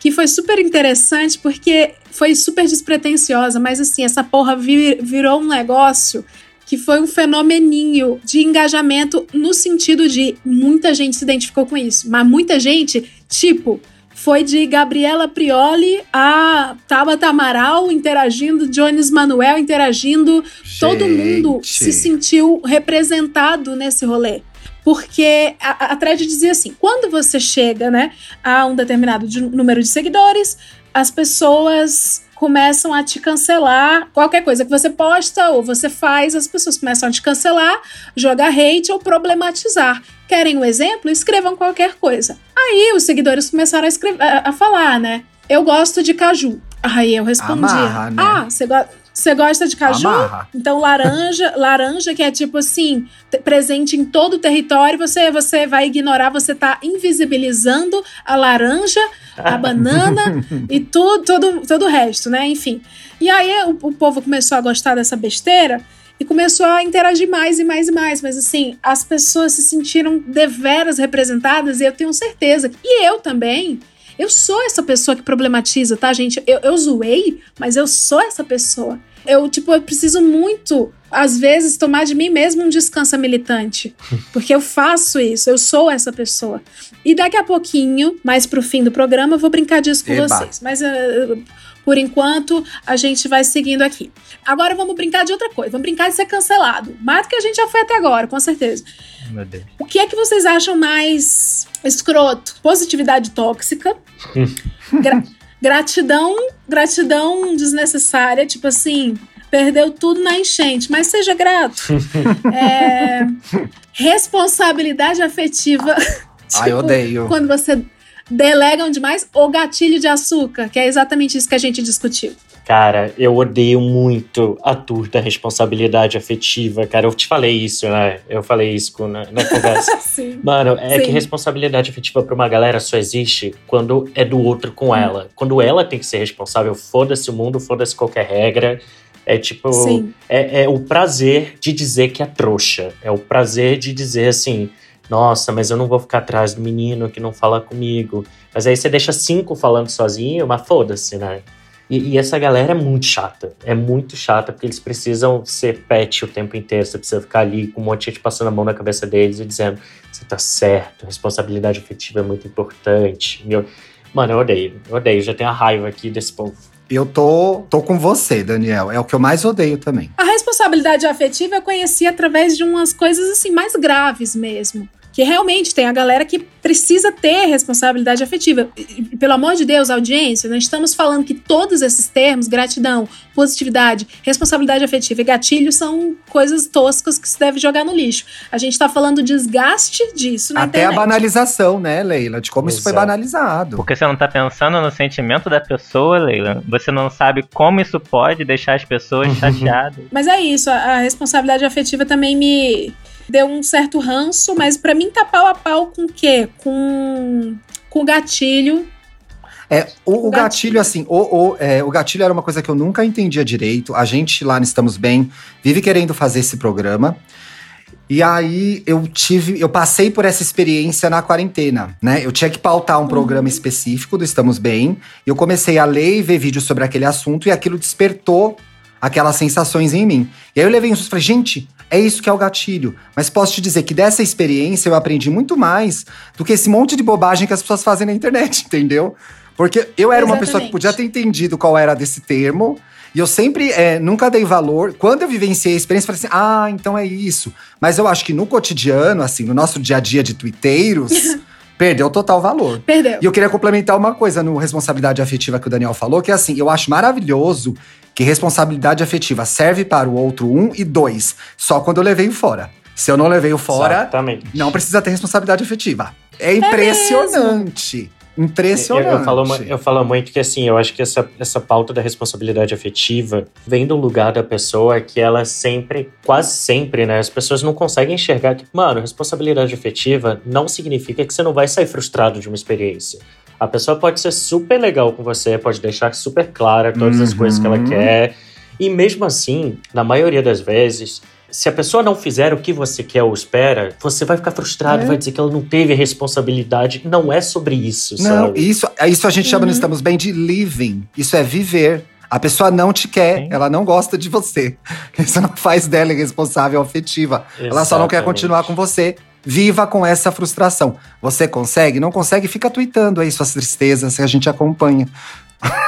que foi super interessante porque foi super despretensiosa, mas assim, essa porra vi- virou um negócio que foi um fenomeninho de engajamento no sentido de muita gente se identificou com isso, mas muita gente, tipo, foi de Gabriela Prioli a Tabata Amaral interagindo, Jones Manuel interagindo, todo mundo Gente. se sentiu representado nesse rolê. Porque a, a thread dizia assim: quando você chega né, a um determinado de- número de seguidores, as pessoas começam a te cancelar. Qualquer coisa que você posta ou você faz, as pessoas começam a te cancelar, jogar hate ou problematizar. Querem um exemplo? Escrevam qualquer coisa. Aí os seguidores começaram a, escrever, a, a falar, né? Eu gosto de caju. Aí eu respondi: Amarra, né? Ah, você go você gosta de caju? Amarra. Então, laranja, laranja, que é tipo assim, presente em todo o território, você, você vai ignorar, você tá invisibilizando a laranja, a banana e tudo, todo, todo o resto, né? Enfim. E aí o, o povo começou a gostar dessa besteira e começou a interagir mais e mais e mais. Mas assim, as pessoas se sentiram deveras representadas e eu tenho certeza. E eu também. Eu sou essa pessoa que problematiza, tá, gente? Eu, eu zoei, mas eu sou essa pessoa. Eu, tipo, eu preciso muito, às vezes, tomar de mim mesmo um descanso militante. Porque eu faço isso, eu sou essa pessoa. E daqui a pouquinho, mais pro fim do programa, eu vou brincar disso com Eba. vocês. Mas eh, por enquanto, a gente vai seguindo aqui. Agora vamos brincar de outra coisa. Vamos brincar de ser cancelado. Mais do que a gente já foi até agora, com certeza. Meu Deus. O que é que vocês acham mais escroto? Positividade tóxica. gra- gratidão, gratidão desnecessária, tipo assim, perdeu tudo na enchente, mas seja grato. É, responsabilidade afetiva. Ai, tipo, odeio. Quando você delegam demais, ou gatilho de açúcar, que é exatamente isso que a gente discutiu. Cara, eu odeio muito a tour da responsabilidade afetiva. Cara, eu te falei isso, né? Eu falei isso com- na, na conversa. Sim. Mano, é Sim. que responsabilidade afetiva pra uma galera só existe quando é do outro com ela. Quando ela tem que ser responsável, foda-se o mundo, foda-se qualquer regra. É tipo. É, é o prazer de dizer que é trouxa. É o prazer de dizer assim: nossa, mas eu não vou ficar atrás do menino que não fala comigo. Mas aí você deixa cinco falando sozinho, mas foda-se, né? E, e essa galera é muito chata. É muito chata, porque eles precisam ser pet o tempo inteiro. Você precisa ficar ali com um monte de gente passando a mão na cabeça deles e dizendo: você tá certo, responsabilidade afetiva é muito importante. Meu, mano, eu odeio. Eu odeio. Já tenho a raiva aqui desse povo. Eu tô, tô com você, Daniel. É o que eu mais odeio também. A responsabilidade afetiva eu conheci através de umas coisas assim mais graves mesmo. Que realmente tem a galera que precisa ter responsabilidade afetiva. E, pelo amor de Deus, audiência, nós estamos falando que todos esses termos, gratidão, positividade, responsabilidade afetiva e gatilho, são coisas toscas que se deve jogar no lixo. A gente tá falando desgaste disso na Até internet. a banalização, né, Leila? De como isso foi Exato. banalizado. Porque você não tá pensando no sentimento da pessoa, Leila. Você não sabe como isso pode deixar as pessoas chateadas. Mas é isso, a, a responsabilidade afetiva também me deu um certo ranço, mas pra mim tá pau a pau com o quê? Com, com o gatilho. É, o, o O gatilho, gatilho. assim, o, o, é, o gatilho era uma coisa que eu nunca entendia direito. A gente lá no Estamos Bem vive querendo fazer esse programa. E aí eu tive, eu passei por essa experiência na quarentena, né? Eu tinha que pautar um programa específico do Estamos Bem. E eu comecei a ler e ver vídeos sobre aquele assunto e aquilo despertou aquelas sensações em mim. E aí eu levei um susto e falei, gente, é isso que é o gatilho. Mas posso te dizer que dessa experiência eu aprendi muito mais do que esse monte de bobagem que as pessoas fazem na internet, entendeu? Porque eu era uma pessoa que Exatamente. podia ter entendido qual era desse termo. E eu sempre é, nunca dei valor. Quando eu vivenciei a experiência, falei assim: ah, então é isso. Mas eu acho que no cotidiano, assim, no nosso dia a dia de twitteiros, perdeu total valor. Perdeu. E eu queria complementar uma coisa no responsabilidade afetiva que o Daniel falou, que é assim, eu acho maravilhoso que responsabilidade afetiva serve para o outro um e dois, só quando eu levei o fora. Se eu não levei o fora, Exatamente. não precisa ter responsabilidade afetiva. É impressionante. Impressionante. Eu, eu, falo, eu falo muito que assim, eu acho que essa, essa pauta da responsabilidade afetiva vem do lugar da pessoa que ela sempre, quase sempre, né? As pessoas não conseguem enxergar que, mano, responsabilidade afetiva não significa que você não vai sair frustrado de uma experiência. A pessoa pode ser super legal com você, pode deixar super clara todas as coisas que ela Uhum. quer. E mesmo assim, na maioria das vezes, se a pessoa não fizer o que você quer ou espera, você vai ficar frustrado, É. vai dizer que ela não teve a responsabilidade. Não é sobre isso, Não, sabe? isso, isso a gente chama no Uhum. Estamos Bem de living. Isso é viver. A pessoa não te quer, Sim. ela não gosta de você. Isso não faz dela irresponsável afetiva. Ela só não quer Exatamente. continuar com você. Viva com essa frustração. Você consegue? Não consegue? Fica tweetando aí suas tristezas que a gente acompanha.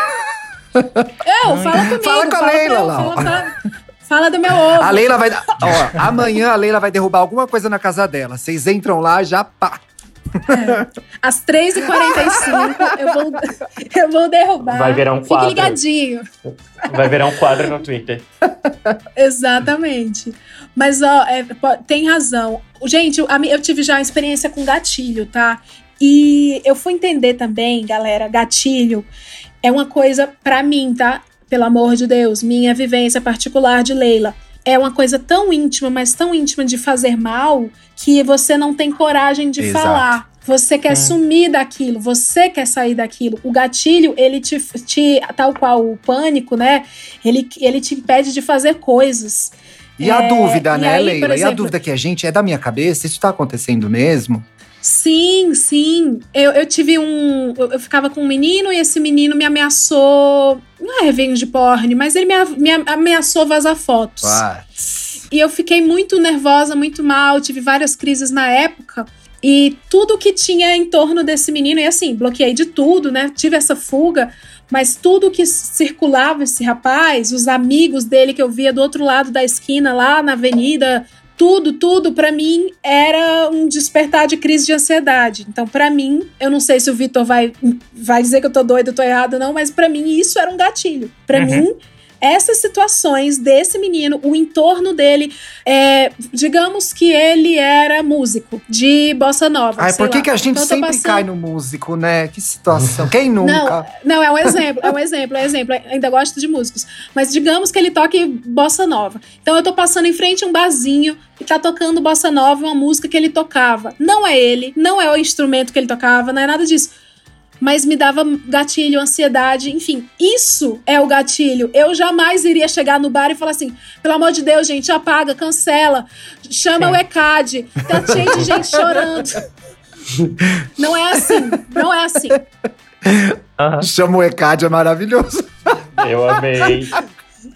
Eu, fala comigo. Fala com a fala Leila lá. Fala, fala- fala do meu ovo. A Leila vai. Ó, amanhã a Leila vai derrubar alguma coisa na casa dela. Vocês entram lá já pá. Às 3h45 eu vou, eu vou derrubar. Vai virar um Fique quadro. ligadinho. Vai virar um quadro no Twitter. Exatamente. Mas, ó, é, tem razão. Gente, eu, eu tive já uma experiência com gatilho, tá? E eu fui entender também, galera, gatilho é uma coisa pra mim, tá? Pelo amor de Deus, minha vivência particular de Leila. É uma coisa tão íntima, mas tão íntima de fazer mal, que você não tem coragem de Exato. falar. Você quer sumir daquilo, você quer sair daquilo. O gatilho, ele te, te tal qual o pânico, né? Ele, ele te impede de fazer coisas. E a É, dúvida, e né, aí, Leila? e a exemplo- dúvida que a gente é da minha cabeça, isso tá acontecendo mesmo? Sim, sim. Eu, eu tive um. Eu, eu ficava com um menino e esse menino me ameaçou. É revenge porn, mas ele me, me ameaçou vazar fotos. What? E eu fiquei muito nervosa, muito mal, tive várias crises na época. E tudo que tinha em torno desse menino, e assim, bloqueei de tudo, né? Tive essa fuga, mas tudo que circulava esse rapaz, os amigos dele que eu via do outro lado da esquina, lá na avenida, tudo, tudo, pra mim era um despertar de crise de ansiedade. Então, pra mim, eu não sei se o Vitor vai, vai dizer que eu tô doida, tô errado, não, mas pra mim isso era um gatilho. Pra Uhum. mim, essas situações desse menino, o entorno dele, é, digamos que ele era músico de bossa nova. Ai, por que, que a gente Então, sempre passando- cai no músico, né? Que situação. Quem nunca? Não, é um exemplo, é um exemplo, é um exemplo. Ainda gosto de músicos. Mas digamos que ele toque bossa nova. Então eu tô passando em frente a um barzinho e tá tocando bossa nova, uma música que ele tocava. Não é ele, não é o instrumento que ele tocava, não é nada disso. Mas me dava gatilho, ansiedade, enfim. Isso é o gatilho. Eu jamais iria chegar no bar e falar assim: pelo amor de Deus, gente, apaga, cancela, chama Sim. o ECAD, tá cheio de gente chorando. Não é assim, não é assim. Aham. Chama o ECAD, é maravilhoso. Eu amei.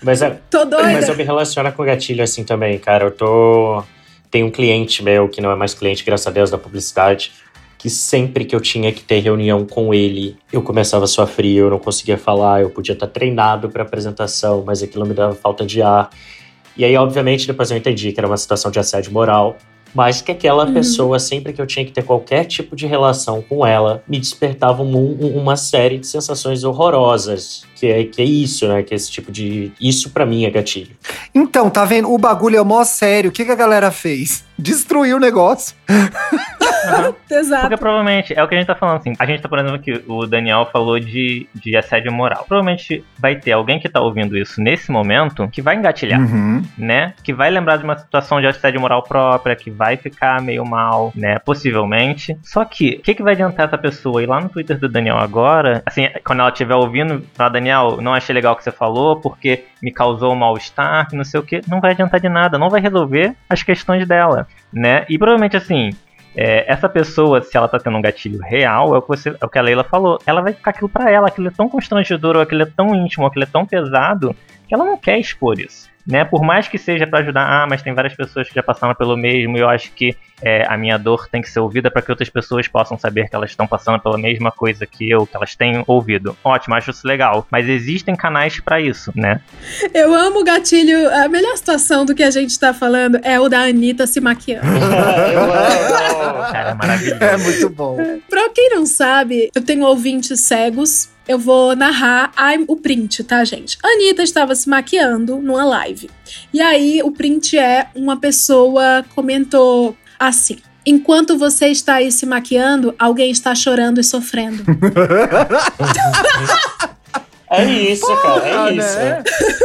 Mas, é- Tô doida. mas eu me relaciono com gatilho assim também, cara. Eu tô. Tem um cliente meu, que não é mais cliente, graças a Deus, da publicidade, que sempre que eu tinha que ter reunião com ele, eu começava a suar frio, eu não conseguia falar, eu podia estar treinado para apresentação, mas aquilo me dava falta de ar. E aí, obviamente, depois eu entendi que era uma situação de assédio moral, mas que aquela Uhum. pessoa, sempre que eu tinha que ter qualquer tipo de relação com ela, me despertava um- um- uma série de sensações horrorosas. Que é, que é isso, né? Que é esse tipo de. Isso pra mim é gatilho. Então, tá vendo? O bagulho é mó sério. O que, que a galera fez? Destruiu o negócio. Exato. Porque provavelmente, é o que a gente tá falando assim. A gente tá, por exemplo, que o Daniel falou de, de assédio moral. Provavelmente vai ter alguém que tá ouvindo isso nesse momento que vai engatilhar, Uhum. né? Que vai lembrar de uma situação de assédio moral própria, que vai ficar meio mal, né? Possivelmente. Só que, o que, que vai adiantar essa pessoa ir lá no Twitter do Daniel agora? Assim, quando ela estiver ouvindo, falar, Daniel, não achei legal o que você falou, porque me causou um mal-estar, não sei o que. Não vai adiantar de nada, não vai resolver as questões dela, né? E provavelmente assim. É, essa pessoa, se ela tá tendo um gatilho real, é o que, você, é o que a Leila falou. Ela vai ficar aquilo pra ela, aquilo é tão constrangedor, ou aquilo é tão íntimo, ou aquilo é tão pesado, que ela não quer expor isso. Né? Por mais que seja pra ajudar, ah, mas tem várias pessoas que já passaram pelo mesmo, e eu acho que é, a minha dor tem que ser ouvida para que outras pessoas possam saber que elas estão passando pela mesma coisa que eu, que elas têm ouvido. Ótimo, acho isso legal. Mas existem canais pra isso, né? Eu amo o gatilho. A melhor situação do que a gente tá falando é o da Anitta se maquiando. Cara, é maravilhoso. É muito bom. pra quem não sabe, eu tenho ouvintes cegos. Eu vou narrar a- o print, tá, gente? A Anitta estava se maquiando numa live. E aí, o print é uma pessoa comentou assim. Enquanto você está aí se maquiando, alguém está chorando e sofrendo. É isso, cara. É isso. né?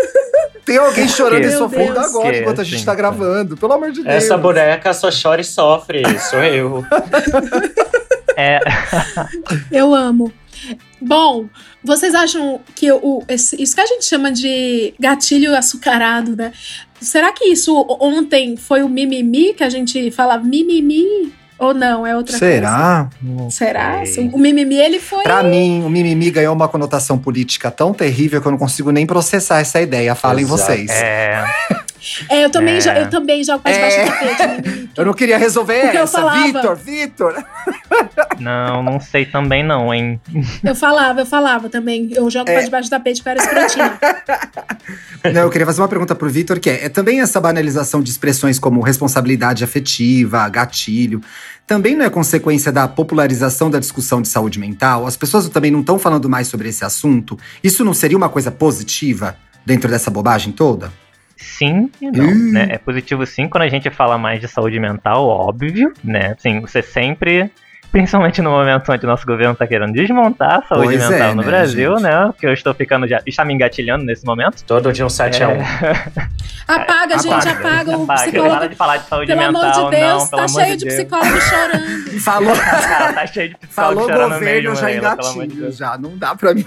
Tem alguém chorando e sofrendo Deus. agora enquanto a gente Sim, tá sim. gravando. Pelo amor de Deus. Essa boneca só chora e sofre. Sou eu. É, Eu amo. Bom, vocês acham que o, esse, isso que a gente chama de gatilho açucarado, né? Será que isso ontem foi o mimimi que a gente fala mimimi? Ou não, é outra Será? coisa? Será? Será? O mimimi, ele foi. Pra mim, o mimimi ganhou uma conotação política tão terrível que eu não consigo nem processar essa ideia. Falem Exato. vocês. É. É, eu também, É. jo- eu também jogo pra debaixo É. do tapete. Eu não queria resolver Porque eu essa. falava. Vitor, Vitor. Não, não sei também não, hein? Eu falava, eu falava também. Eu jogo É. pra debaixo do tapete para escrotinho. Não, eu queria fazer uma pergunta pro Vitor, que é, é também essa banalização de expressões como responsabilidade afetiva, gatilho, também não é consequência da popularização da discussão de saúde mental? As pessoas também não estão falando mais sobre esse assunto? Isso não seria uma coisa positiva dentro dessa bobagem toda? Sim e não, Hum. né? É positivo sim quando a gente fala mais de saúde mental, óbvio, né? Assim, você sempre, principalmente no momento onde o nosso governo tá querendo desmontar a saúde Pois é, mental no né, Brasil, gente? né? Que eu estou ficando já, está me engatilhando nesse momento. Todo dia um 7 a 1 Apaga, gente, apaga o Apaga, psicólogo. Para de falar de saúde Pelo mental, amor de Deus, não, pelo tá amor cheio de de Deus. psicólogo chorando. Falou, Cara, tá cheio de psicólogo falou chorando governo, mesmo, já pelo engatilho, já. Não dá pra mim.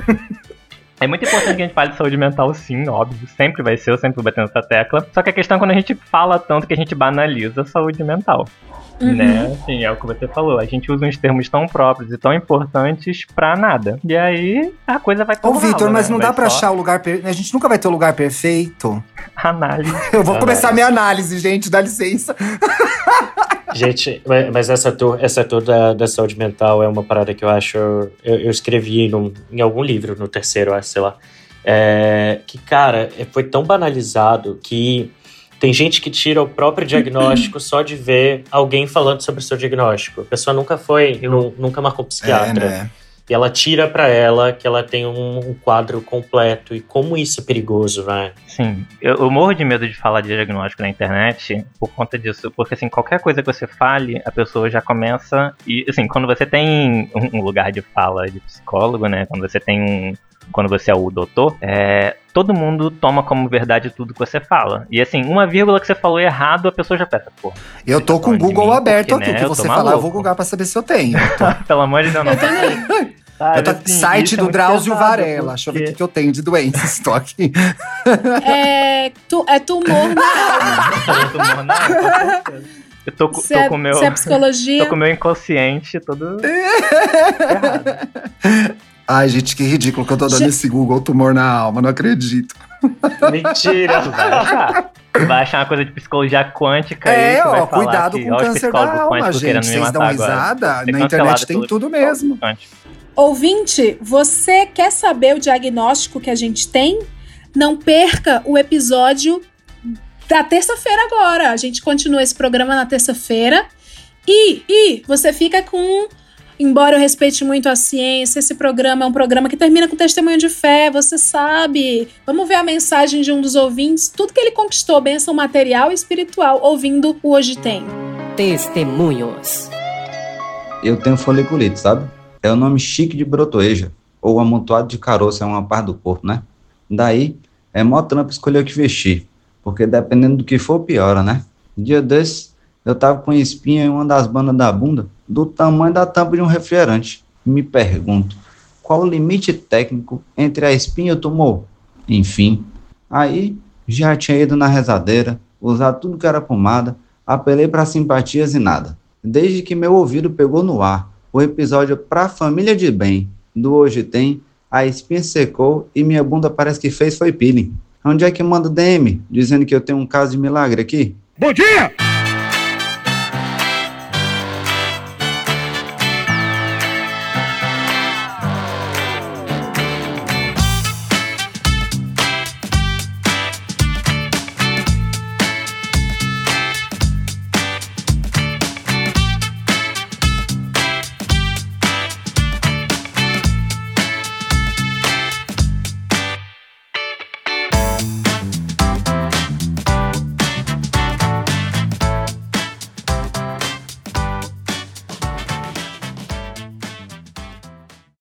É muito importante que a gente fale de saúde mental, sim, óbvio. Sempre vai ser, eu sempre vou bater nessa tecla. Só que a questão é quando a gente fala tanto que a gente banaliza a saúde mental. Uhum. Né? Assim, é o que você falou. A gente usa uns termos tão próprios e tão importantes pra nada. E aí a coisa vai Ô, por Vitor, mas né? não Vai dá pra só achar o lugar perfeito. A gente nunca vai ter o lugar perfeito. Análise. Eu vou Análise. começar minha análise, gente, dá licença. Gente, mas essa tour, essa tour da, da saúde mental é uma parada que eu acho. Eu, eu escrevi num- em algum livro, no terceiro, sei lá. É, que, cara, é- foi tão banalizado que tem gente que tira o próprio diagnóstico só de ver alguém falando sobre o seu diagnóstico. A pessoa nunca foi, nu- nunca marcou psiquiatra. É, né? E ela tira pra ela que ela tem um, um quadro completo. E como isso é perigoso, né? Sim, eu, eu morro de medo de falar de diagnóstico na internet por conta disso, porque assim, qualquer coisa que você fale, a pessoa já começa e assim, quando você tem um, um lugar de fala de psicólogo, né, quando você tem um quando você é o doutor, é, todo mundo toma como verdade tudo que você fala. E assim, uma vírgula que você falou errado, a pessoa já pensa, pô, Eu tô tá com o Google mim aberto porque, aqui. né, O que você falar, eu vou googar pra saber se eu tenho. pelo amor de Deus, não. Eu também. Sabe, Eu tô assim, site é do muito Drauzio pesado, Varela. Deixa eu ver o porque- que, que eu tenho de doenças. Estou aqui. É, tu, é tumor na alma. Certeza. Eu tô, tô é, com o meu. se é psicologia. Tô com o meu inconsciente todo. Ai, gente, que ridículo que eu tô dando Gente- esse Google tumor na alma. Não acredito. Mentira! Tu vai achar. Tu vai achar uma coisa de psicologia quântica aí. É, ó, falar cuidado que, com o câncer da alma, gente. Vocês matar dão risada? Na internet tem tudo mesmo. Ouvinte, você quer saber o diagnóstico que a gente tem? Não perca o episódio da terça-feira agora. A gente continua esse programa na terça-feira. E, e você fica com. Embora eu respeite muito a ciência, esse programa é um programa que termina com testemunho de fé, você sabe. Vamos ver a mensagem de um dos ouvintes, tudo que ele conquistou, bênção material e espiritual, ouvindo o Hoje Tem. Testemunhos. Eu tenho foliculite, sabe? É o nome chique de brotoeja, ou amontoado de caroço, é uma parte do corpo, né? Daí, é mó trampo escolher o que vestir, porque dependendo do que for, piora, né? Dia desses, eu tava com espinha em uma das bandas da bunda, do tamanho da tampa de um refrigerante. Me pergunto, qual o limite técnico entre a espinha e o tumor? Enfim, aí já tinha ido na rezadeira, usado tudo que era pomada, apelei para simpatias e nada. Desde que meu ouvido pegou no ar o episódio Pra Família de Bem do Hoje Tem, a espinha secou e minha bunda parece que fez foi peeling. Onde é que manda DM dizendo que eu tenho um caso de milagre aqui? Bom dia!